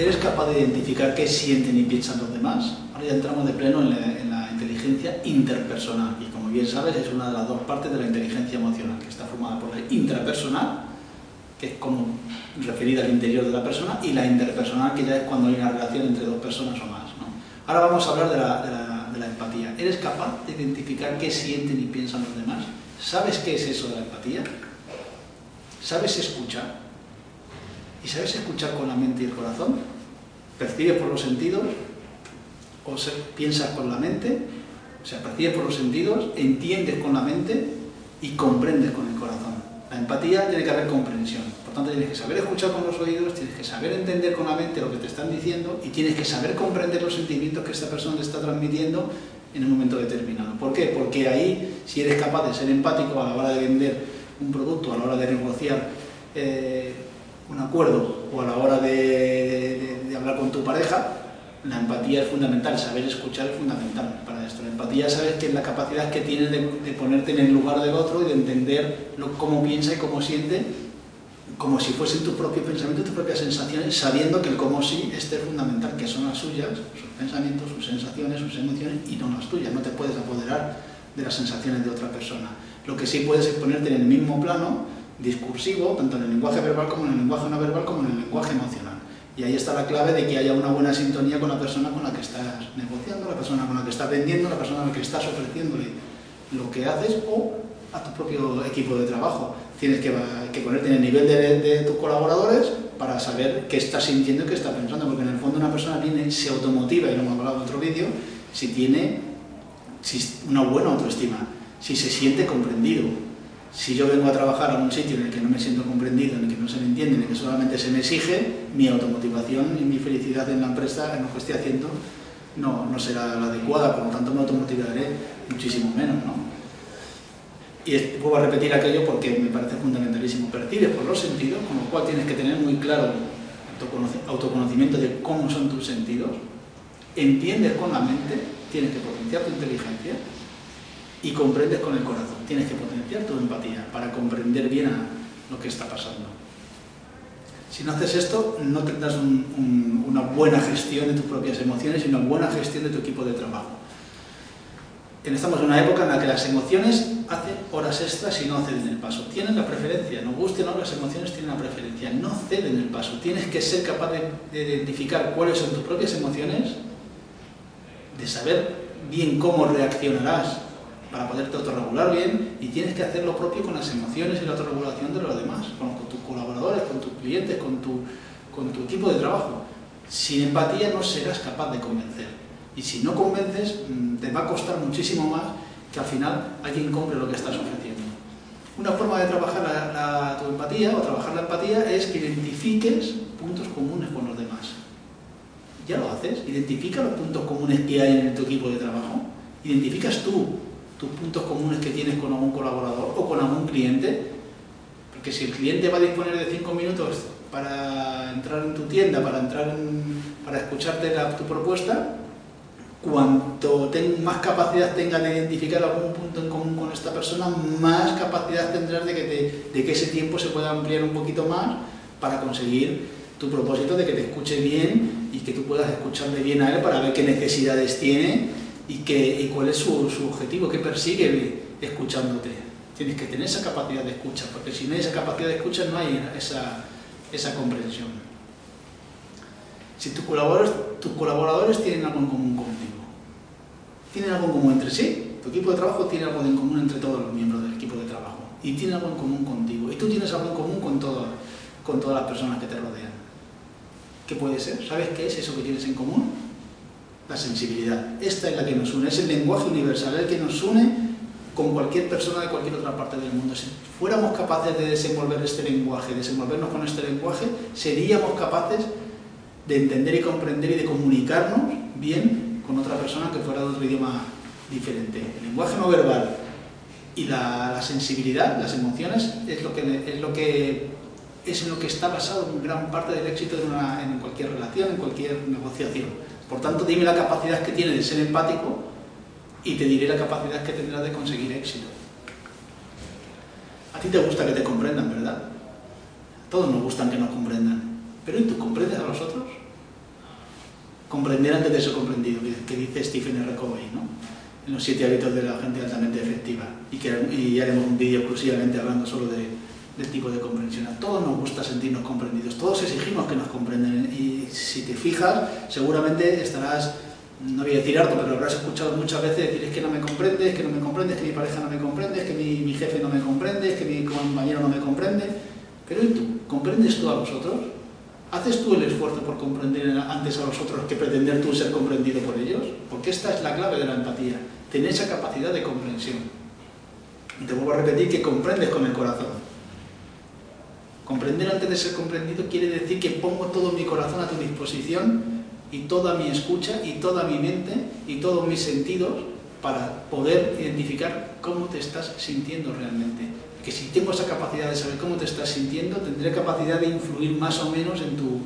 ¿Eres capaz de identificar qué sienten y piensan los demás? Ahora ya entramos de pleno en la, en la, inteligencia interpersonal y como bien sabes es una de las dos partes de la inteligencia emocional que está formada por la intrapersonal, que es como referida al interior de la persona, y la interpersonal, que ya es cuando hay una relación entre dos personas o más. ¿no? Ahora vamos a hablar de la, de, la, la empatía. ¿Eres capaz de identificar qué sienten y piensan los demás? ¿Sabes qué es eso de la empatía? ¿Sabes escuchar? ¿Y sabes escuchar con la mente y el corazón? ¿Percibes por los sentidos? ¿O se, piensas con la mente? O sea, percibes por los sentidos, entiendes con la mente y comprendes con el corazón. La empatía tiene que haber comprensión. Por tanto, tienes que saber escuchar con los oídos, tienes que saber entender con la mente lo que te están diciendo y tienes que saber comprender los sentimientos que esta persona te está transmitiendo en un momento determinado. ¿Por qué? Porque ahí, si eres capaz de ser empático a la hora de vender un producto, a la hora de negociar eh, un acuerdo o a la hora de, hablar con tu pareja, la empatía es fundamental, saber escuchar es fundamental para esto. La empatía sabes que es la capacidad que tienes de, ponerte en el lugar del otro y de entender cómo piensa y cómo siente, como si fuesen tus propios pensamientos, tus propias sensaciones, sabiendo que el cómo sí este es fundamental, que son las suyas, sus pensamientos, sus sensaciones, sus emociones y no las tuyas. No te puedes apoderar de las sensaciones de otra persona. Lo que sí puedes es ponerte en el mismo plano discursivo, tanto en el lenguaje verbal como en el lenguaje no verbal, como en el lenguaje emocional. Y ahí está la clave de que haya una buena sintonía con la persona con la que estás negociando, la persona con la que estás vendiendo, la persona a la que estás ofreciéndole lo que haces o a tu propio equipo de trabajo. Tienes que, ponerte en el nivel de, tus colaboradores para saber qué está sintiendo y qué está pensando, porque en el fondo una persona viene, se automotiva, y lo hemos hablado en otro vídeo, si tiene una buena autoestima, si se siente comprendido, si yo vengo a trabajar a un sitio en el que no me siento comprendido, en el que no se me entiende, en el que solamente se me exige, mi automotivación y mi felicidad en la empresa, en lo que estoy haciendo, no, no será la adecuada, por lo tanto me automotivaré muchísimo menos. ¿no? Y vuelvo a repetir aquello porque me parece fundamentalísimo. Percibes por los sentidos, con lo cual tienes que tener muy claro autoconocimiento de cómo son tus sentidos, entiendes con la mente, tienes que potenciar tu inteligencia y comprendes con el corazón. Tienes que potenciar tu empatía para comprender bien lo que está pasando. Si no haces esto, no tendrás un, un, una buena gestión de tus propias emociones y una buena gestión de tu equipo de trabajo. Estamos en una época en la que las emociones hacen horas extras y no ceden el paso. Tienen la preferencia, nos guste o no, las emociones tienen la preferencia, no ceden el paso. Tienes que ser capaz de, de identificar cuáles son tus propias emociones, de saber bien cómo reaccionarás para poderte autorregular bien y tienes que hacer lo propio con las emociones y la autorregulación de los demás, con, tus colaboradores, con tus clientes, con tu, con tu equipo de trabajo. Sin empatía no serás capaz de convencer. Y si no convences, te va a costar muchísimo más que al final alguien compre lo que estás ofreciendo. Una forma de trabajar la, tu empatía o trabajar la empatía es que identifiques puntos comunes con los demás. Ya lo haces, identifica los puntos comunes que hay en tu equipo de trabajo, identificas tú tus puntos comunes que tienes con algún colaborador o con algún cliente, porque si el cliente va a disponer de cinco minutos para entrar en tu tienda, para entrar en, para escucharte la, tu propuesta, cuanto ten, más capacidad tengas de identificar algún punto en común con esta persona, más capacidad tendrás de que, te, de que ese tiempo se pueda ampliar un poquito más para conseguir tu propósito de que te escuche bien y que tú puedas escucharle bien a él para ver qué necesidades tiene y, que, y cuál es su, su objetivo, qué persigue escuchándote. Tienes que tener esa capacidad de escucha, porque si no hay esa capacidad de escucha no hay esa, esa comprensión. Si tus colaboradores, tus colaboradores tienen algo en común tienen algo en común entre sí, tu equipo de trabajo tiene algo en común entre todos los miembros del equipo de trabajo y tiene algo en común contigo y tú tienes algo en común con, todo, con todas las personas que te rodean. ¿Qué puede ser? ¿Sabes qué es eso que tienes en común? la sensibilidad. Esta es la que nos une, es el lenguaje universal, el que nos une con cualquier persona de cualquier otra parte del mundo. Si fuéramos capaces de desenvolver este lenguaje, desenvolvernos con este lenguaje, seríamos capaces de entender y comprender y de comunicarnos bien con otra persona que fuera de otro idioma diferente. El lenguaje no verbal y la, sensibilidad, las emociones, es lo, que, es lo que es en lo que está basado en gran parte del éxito en cualquier relación, en cualquier negociación. Por tanto, dime la capacidad que tiene de ser empático y te diré la capacidad que tendrás de conseguir éxito. A ti te gusta que te comprendan, ¿verdad? A todos nos gustan que nos comprendan. Pero ¿y tú comprendes a los otros? Comprender antes de ser comprendido, que dice Stephen R. Covey, ¿no? En los siete hábitos de la gente altamente efectiva. Y, que, y haremos un vídeo exclusivamente hablando solo de, del tipo de comprensión. A todos nos gusta sentirnos comprendidos, todos exigimos que nos comprendan. Y si te fijas, seguramente estarás no voy a decir harto, pero lo habrás escuchado muchas veces decir es que no me comprende, es que no me comprende, es que mi pareja no me comprende, es que mi, jefe no me comprende, es que mi compañero no me comprende. Pero ¿y tú? ¿Comprendes tú a los otros? ¿Haces tú el esfuerzo por comprender antes a los otros que pretender tú ser comprendido por ellos? Porque esta es la clave de la empatía, tener esa capacidad de comprensión. Y te vuelvo a repetir que comprendes con el corazón. Comprender antes de ser comprendido quiere decir que pongo todo mi corazón a tu disposición y toda mi escucha y toda mi mente y todos mis sentidos para poder identificar cómo te estás sintiendo realmente. Que si tengo esa capacidad de saber cómo te estás sintiendo, tendré capacidad de influir más o menos en tu,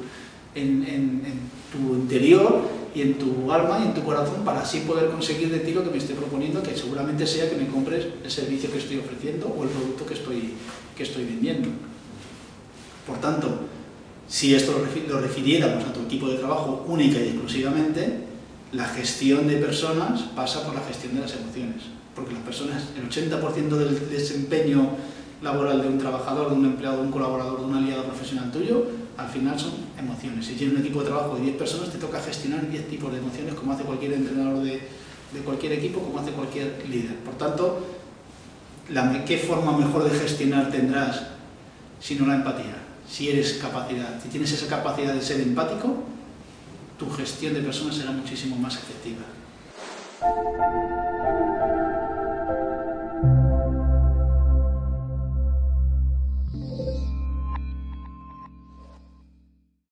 en, tu interior y en tu alma y en tu corazón para así poder conseguir de ti lo que me esté proponiendo, que seguramente sea que me compres el servicio que estoy ofreciendo o el producto que estoy, que estoy vendiendo. Por tanto, si esto lo refiriéramos a tu equipo de trabajo única y exclusivamente, la gestión de personas pasa por la gestión de las emociones. Porque las personas, el 80% del desempeño laboral de un trabajador, de un empleado, de un colaborador, de un aliado profesional tuyo, al final son emociones. Si tienes un equipo de trabajo de 10 personas, te toca gestionar 10 tipos de emociones, como hace cualquier entrenador de, cualquier equipo, como hace cualquier líder. Por tanto, ¿qué forma mejor de gestionar tendrás si no la empatía? si eres capacidad, si tienes esa capacidad de ser empático, tu gestión de personas será muchísimo más efectiva.